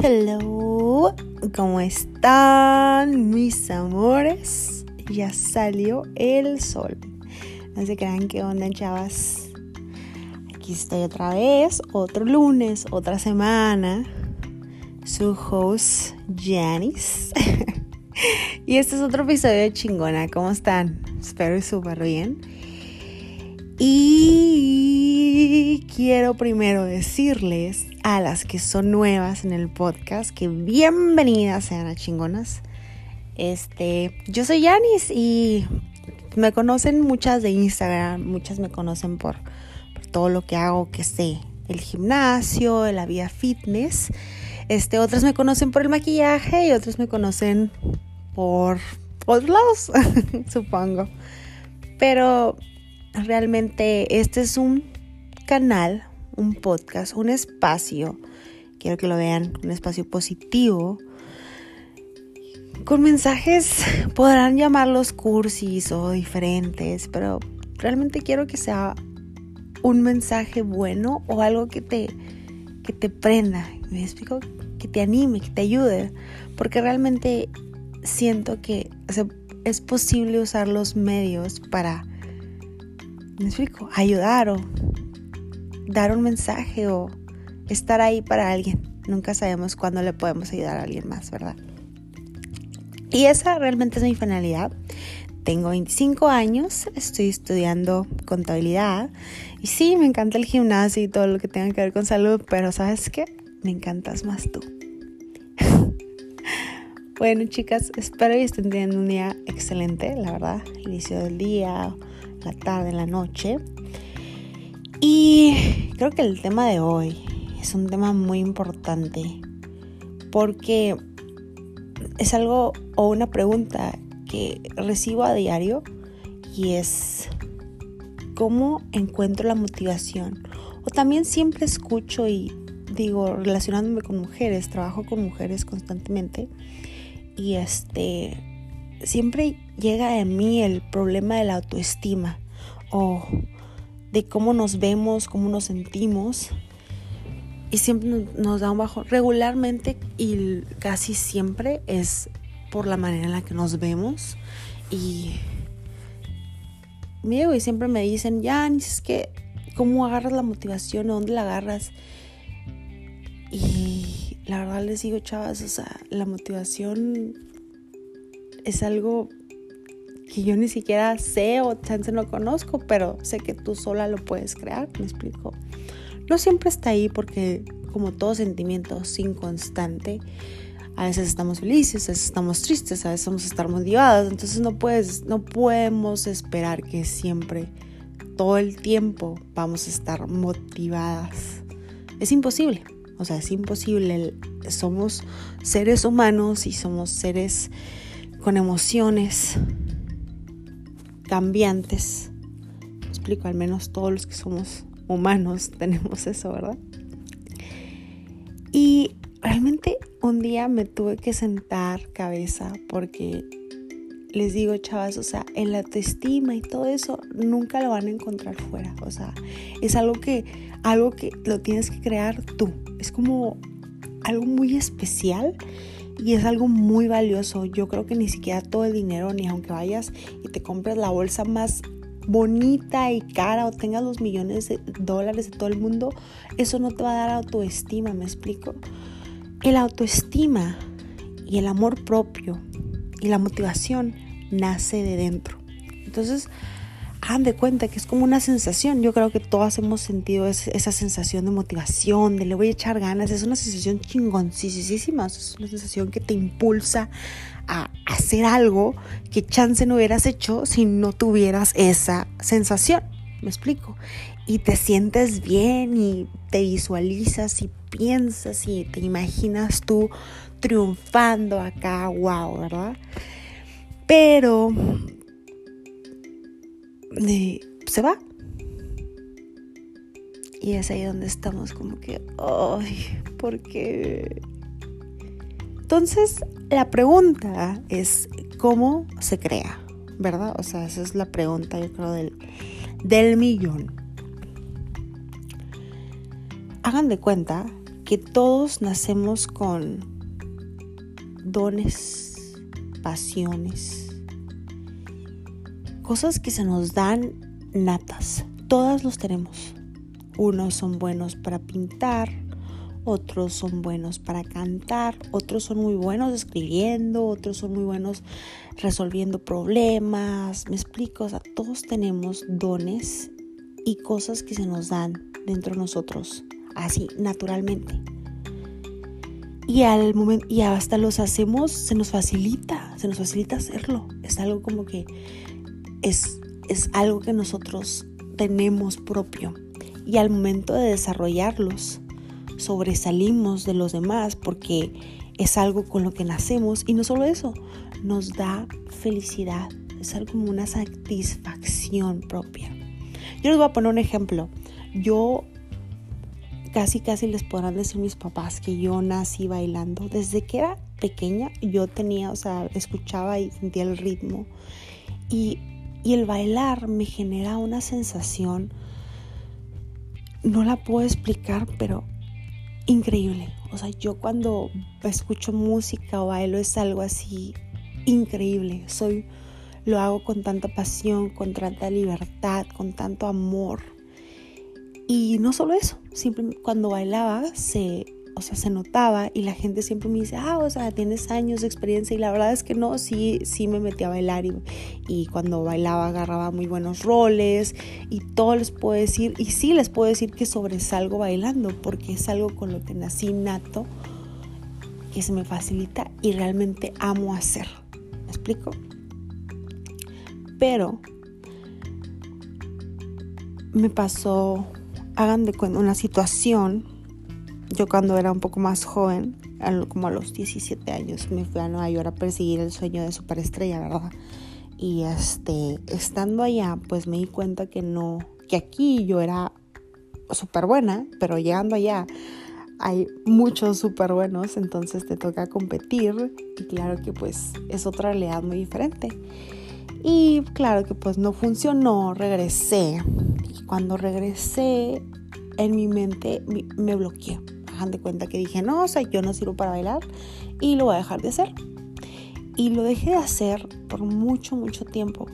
Hello, ¿cómo están mis amores? Ya salió el sol. No se crean qué onda, chavas. Aquí estoy otra vez, otro lunes, otra semana. Su host, Janice. y este es otro episodio de Chingona. ¿Cómo están? Espero súper bien. Y quiero primero decirles a las que son nuevas en el podcast que bienvenidas sean a chingonas. Este, yo soy Yanis y me conocen muchas de Instagram, muchas me conocen por, todo lo que hago, que sé, el gimnasio, la vía fitness. Este, otras me conocen por el maquillaje y otras me conocen por otros lados, supongo. Pero realmente este es un canal, un podcast, un espacio, quiero que lo vean, un espacio positivo, con mensajes, podrán llamarlos cursis o diferentes, pero realmente quiero que sea un mensaje bueno o algo que te, que te prenda, me explico, que te anime, que te ayude, porque realmente siento que es posible usar los medios para ¿Me explico? Ayudar o dar un mensaje o estar ahí para alguien. Nunca sabemos cuándo le podemos ayudar a alguien más, ¿verdad? Y esa realmente es mi finalidad. Tengo 25 años, estoy estudiando contabilidad y sí, me encanta el gimnasio y todo lo que tenga que ver con salud, pero ¿sabes qué? Me encantas más tú. bueno, chicas, espero que estén teniendo un día excelente, la verdad. Inicio del día, la tarde, la noche. Y creo que el tema de hoy es un tema muy importante porque es algo o una pregunta que recibo a diario y es cómo encuentro la motivación. O también siempre escucho y digo, relacionándome con mujeres, trabajo con mujeres constantemente y este siempre llega a mí el problema de la autoestima o de cómo nos vemos, cómo nos sentimos. Y siempre nos da un bajo. Regularmente y casi siempre es por la manera en la que nos vemos. Y mi y siempre me dicen, ya, es que, ¿cómo agarras la motivación? ¿Dónde la agarras? Y la verdad les digo, chavas, o sea, la motivación es algo yo ni siquiera sé o chance no conozco, pero sé que tú sola lo puedes crear, me explico. No siempre está ahí porque como todo sentimiento es inconstante. A veces estamos felices, a veces estamos tristes, a veces vamos a estar motivadas, entonces no puedes no podemos esperar que siempre todo el tiempo vamos a estar motivadas. Es imposible. O sea, es imposible. Somos seres humanos y somos seres con emociones cambiantes. explico, al menos todos los que somos humanos tenemos eso, ¿verdad? Y realmente un día me tuve que sentar cabeza porque les digo, chavas, o sea, el autoestima y todo eso nunca lo van a encontrar fuera. O sea, es algo que, algo que lo tienes que crear tú. Es como algo muy especial y es algo muy valioso. Yo creo que ni siquiera todo el dinero, ni aunque vayas y te compres la bolsa más bonita y cara o tengas los millones de dólares de todo el mundo, eso no te va a dar autoestima, ¿me explico? El autoestima y el amor propio y la motivación nace de dentro. Entonces, hagan de cuenta que es como una sensación. Yo creo que todas hemos sentido esa sensación de motivación, de le voy a echar ganas. Es una sensación chingoncísima. Es una sensación que te impulsa a hacer algo que chance no hubieras hecho si no tuvieras esa sensación. ¿Me explico? Y te sientes bien y te visualizas y piensas y te imaginas tú triunfando acá, wow, ¿verdad? Pero se va. Y es ahí donde estamos como que, ay, ¿por qué? Entonces, la pregunta es, ¿cómo se crea? ¿Verdad? O sea, esa es la pregunta, yo creo, del, del millón. Hagan de cuenta que todos nacemos con dones, pasiones, cosas que se nos dan natas. Todas los tenemos. Unos son buenos para pintar, otros son buenos para cantar, otros son muy buenos escribiendo, otros son muy buenos resolviendo problemas. Me explico, o sea, todos tenemos dones y cosas que se nos dan dentro de nosotros, así, naturalmente. Y al momento, y hasta los hacemos, se nos facilita, se nos facilita hacerlo. Es algo como que es, es algo que nosotros tenemos propio. Y al momento de desarrollarlos, sobresalimos de los demás porque es algo con lo que nacemos y no solo eso, nos da felicidad, es algo como una satisfacción propia. Yo les voy a poner un ejemplo. Yo casi casi les podrán decir mis papás que yo nací bailando. Desde que era pequeña yo tenía, o sea, escuchaba y sentía el ritmo. Y, y el bailar me genera una sensación, no la puedo explicar, pero increíble. O sea, yo cuando escucho música o bailo es algo así increíble. Soy, lo hago con tanta pasión, con tanta libertad, con tanto amor. Y no solo eso, siempre cuando bailaba se, o sea, se notaba y la gente siempre me dice, ah, o sea, tienes años de experiencia y la verdad es que no, sí, sí me metí a bailar y, y cuando bailaba agarraba muy buenos roles y todo les puedo decir, y sí les puedo decir que sobresalgo bailando porque es algo con lo que nací nato, que se me facilita y realmente amo hacer. ¿Me explico? Pero me pasó hagan de cuenta una situación, yo cuando era un poco más joven, como a los 17 años, me fui a Nueva York a perseguir el sueño de superestrella, ¿verdad? Y este, estando allá, pues me di cuenta que no, que aquí yo era súper buena, pero llegando allá hay muchos súper buenos, entonces te toca competir y claro que pues es otra realidad muy diferente. Y claro que pues no funcionó, regresé. Y cuando regresé, en mi mente me bloqueé. De cuenta que dije, no, o sea, yo no sirvo para bailar y lo voy a dejar de hacer. Y lo dejé de hacer por mucho, mucho tiempo.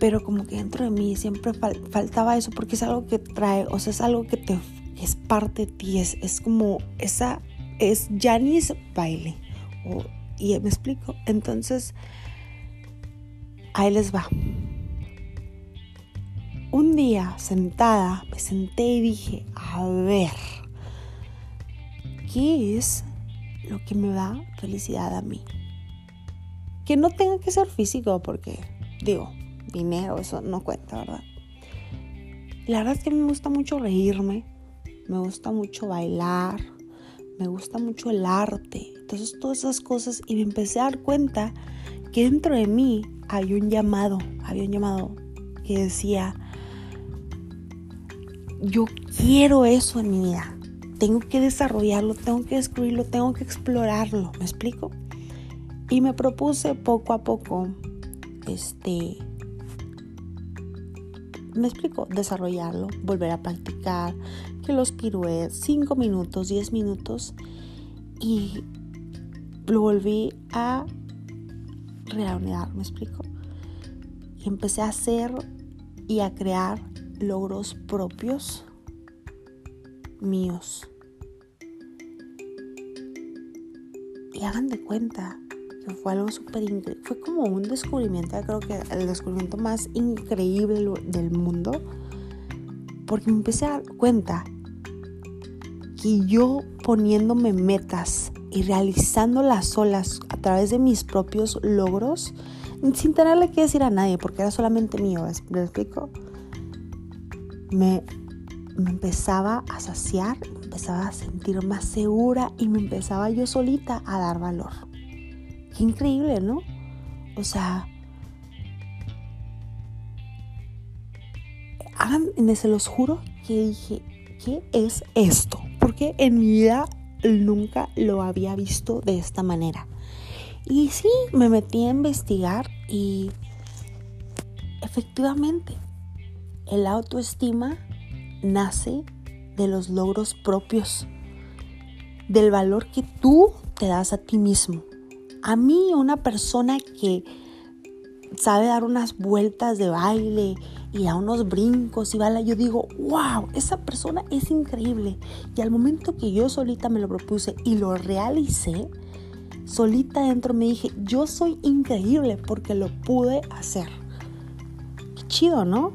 Pero como que dentro de mí siempre faltaba eso porque es algo que trae, o sea, es algo que te es parte de ti, es, es como esa, es Janis baile. Y me explico. Entonces, ahí les va. Un día sentada me senté y dije, a ver, ¿qué es lo que me da felicidad a mí? Que no tenga que ser físico porque, digo, dinero, eso no cuenta, ¿verdad? La verdad es que me gusta mucho reírme, me gusta mucho bailar, me gusta mucho el arte, entonces todas esas cosas y me empecé a dar cuenta que dentro de mí hay un llamado, había un llamado que decía, yo quiero eso en mi vida, tengo que desarrollarlo, tengo que descubrirlo, tengo que explorarlo, ¿me explico? Y me propuse poco a poco, este, me explico, desarrollarlo, volver a practicar, que los piruetes, 5 minutos, 10 minutos, y lo volví a reanudar, ¿me explico? Y empecé a hacer y a crear logros propios míos. Y hagan de cuenta que fue algo súper increíble. Fue como un descubrimiento, creo que el descubrimiento más increíble del mundo. Porque me empecé a dar cuenta que yo poniéndome metas y realizándolas solas a través de mis propios logros, sin tenerle que decir a nadie, porque era solamente mío, ¿me explico? Me, me empezaba a saciar, me empezaba a sentir más segura y me empezaba yo solita a dar valor. Qué increíble, ¿no? O sea, hagan, se los juro que dije, ¿qué es esto? Porque en mi vida nunca lo había visto de esta manera. Y sí, me metí a investigar y efectivamente el autoestima nace de los logros propios, del valor que tú te das a ti mismo. A mí, una persona que sabe dar unas vueltas de baile y da unos brincos y bala, yo digo, wow, esa persona es increíble. Y al momento que yo solita me lo propuse y lo realicé, solita dentro me dije, yo soy increíble porque lo pude hacer. Qué chido, ¿no?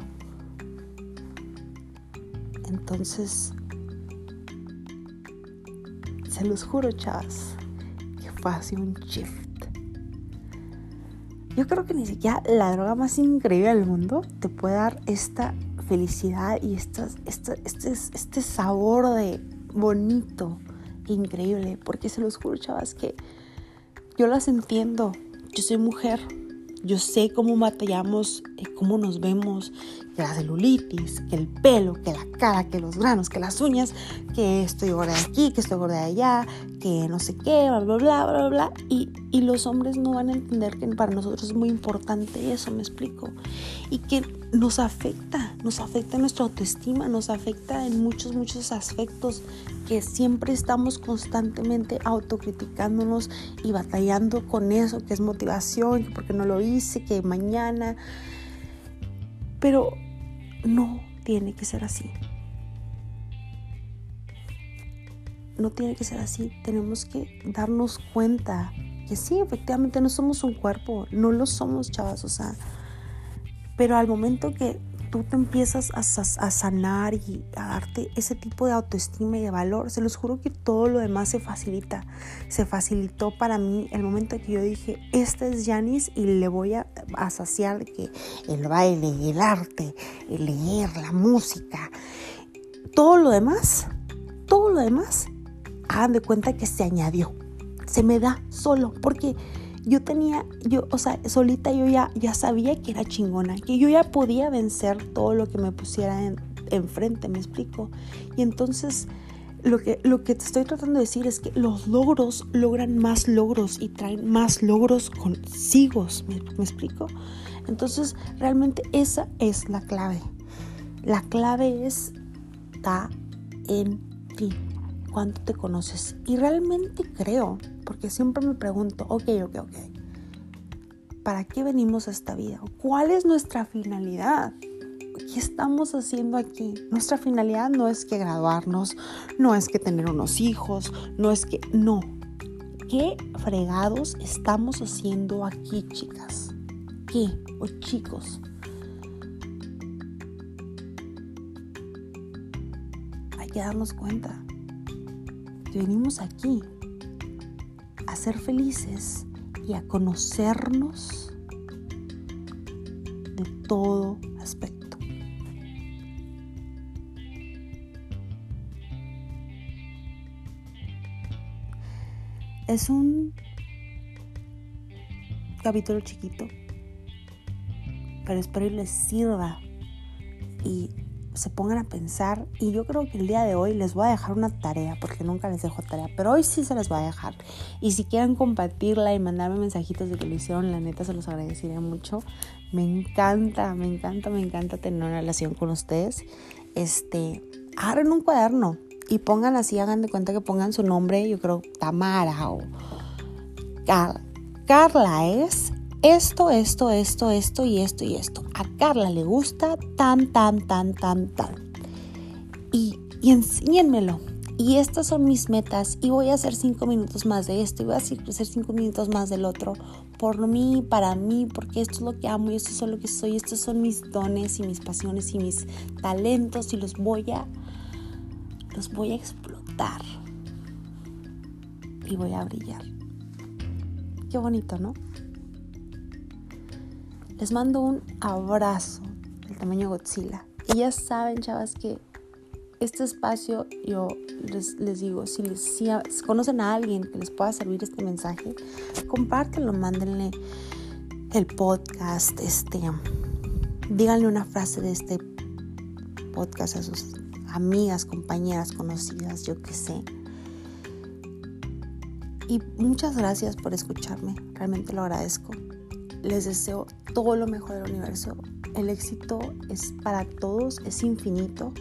Entonces, se los juro, chavas, que fue así un shift. Yo creo que ni siquiera la droga más increíble del mundo te puede dar esta felicidad y este, este, este sabor de bonito, increíble. Porque se los juro, chavas, que yo las entiendo. Yo soy mujer. Yo sé cómo batallamos, eh, cómo nos vemos, que la celulitis, que el pelo, que la cara, que los granos, que las uñas, que estoy gorda de aquí, que estoy gorda de allá, que no sé qué, bla, bla, bla, bla, bla. Y, y los hombres no van a entender que para nosotros es muy importante eso, me explico. Y que nos afecta, nos afecta nuestra autoestima, nos afecta en muchos, muchos aspectos que siempre estamos constantemente autocriticándonos y batallando con eso, que es motivación, que porque no lo hice, que mañana. Pero no tiene que ser así. No tiene que ser así. Tenemos que darnos cuenta que sí, efectivamente no somos un cuerpo, no lo somos, chavas, o sea, pero al momento que tú te empiezas a, sanar y a darte ese tipo de autoestima y de valor, se los juro que todo lo demás se facilita. Se facilitó para mí el momento que yo dije, este es Janis y le voy a, a saciar que el baile, el arte, el leer, la música, todo lo demás, todo lo demás, hagan de cuenta que se añadió. Se me da solo, porque yo tenía, yo, o sea, solita yo ya, ya sabía que era chingona, que yo ya podía vencer todo lo que me pusiera en, enfrente, me explico. Y entonces lo que, lo que te estoy tratando de decir es que los logros logran más logros y traen más logros consigo, ¿me, me explico? Entonces realmente esa es la clave. La clave es, está en ti cuánto te conoces. Y realmente creo, porque siempre me pregunto, ok, ok, ok, ¿para qué venimos a esta vida? ¿Cuál es nuestra finalidad? ¿Qué estamos haciendo aquí? Nuestra finalidad no es que graduarnos, no es que tener unos hijos, no es que... No. ¿Qué fregados estamos haciendo aquí, chicas? ¿Qué? O chicos. Hay que darnos cuenta venimos aquí a ser felices y a conocernos de todo aspecto. Es un capítulo chiquito, pero espero les sirva y se pongan a pensar y yo creo que el día de hoy les voy a dejar una tarea porque nunca les dejo tarea, pero hoy sí se les voy a dejar y si quieren compartirla y mandarme mensajitos de que lo hicieron, la neta se los agradecería mucho. Me encanta, me encanta, me encanta tener una relación con ustedes. Este, agarren un cuaderno y pongan así, hagan de cuenta que pongan su nombre, yo creo Tamara o Carla es esto, esto, esto, esto y esto y esto. A Carla le gusta tan, tan, tan, tan, tan. Y, y enséñenmelo. Y estas son mis metas y voy a hacer cinco minutos más de esto y voy a hacer cinco minutos más del otro por mí, para mí, porque esto es lo que amo y esto es lo que soy, estos son mis dones y mis pasiones y mis talentos y los voy a, los voy a explotar y voy a brillar. Qué bonito, ¿no? Les mando un abrazo del tamaño Godzilla. Y ya saben, chavas, que este espacio, yo les, digo, si, les, conocen a alguien que les pueda servir este mensaje, compártelo, mándenle el podcast, este, díganle una frase de este podcast a sus amigas, compañeras, conocidas, yo qué sé. Y muchas gracias por escucharme, realmente lo agradezco les deseo todo lo mejor del universo. El éxito es para todos, es infinito.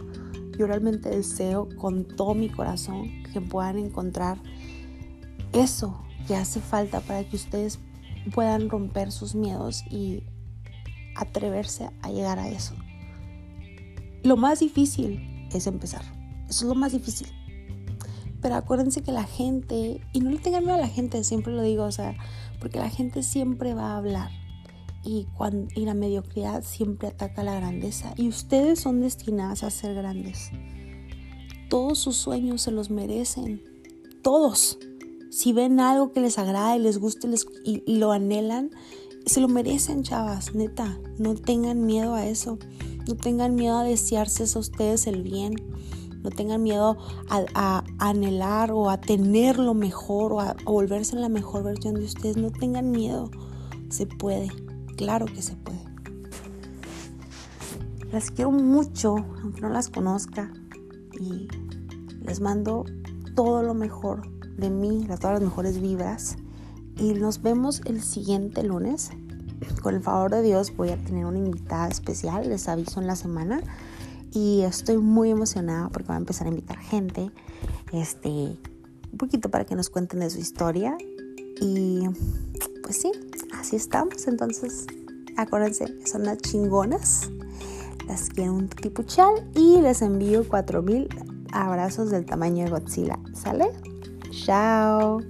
yo realmente deseo con todo mi corazón que puedan encontrar eso que hace falta para que ustedes puedan romper sus miedos y atreverse a llegar a eso. Lo más difícil es empezar. Eso es lo más difícil. Pero acuérdense que la gente, y no le tengan miedo a la gente, siempre lo digo, o sea, porque la gente siempre va a hablar. Y, la mediocridad siempre ataca la grandeza. Y ustedes son destinadas a ser grandes. Todos sus sueños se los merecen. Todos. Si ven algo que les agrada y les gusta y, y lo anhelan, se lo merecen, chavas, neta. No tengan miedo a eso. No tengan miedo a desearse a ustedes el bien. No tengan miedo a, anhelar o a tener lo mejor o a, volverse la mejor versión de ustedes. No tengan miedo. Se puede. Claro que se puede. Las quiero mucho, aunque no las conozca. Y les mando todo lo mejor de mí, todas las mejores vibras. Y nos vemos el siguiente lunes. Con el favor de Dios voy a tener una invitada especial, les aviso en la semana. Y estoy muy emocionada porque va a empezar a invitar gente. Este, un poquito para que nos cuenten de su historia. Y pues sí, así estamos. Entonces, acuérdense, son las chingonas. Las quiero un tipuchal y les envío 4000 abrazos del tamaño de Godzilla. ¿Sale? Chao.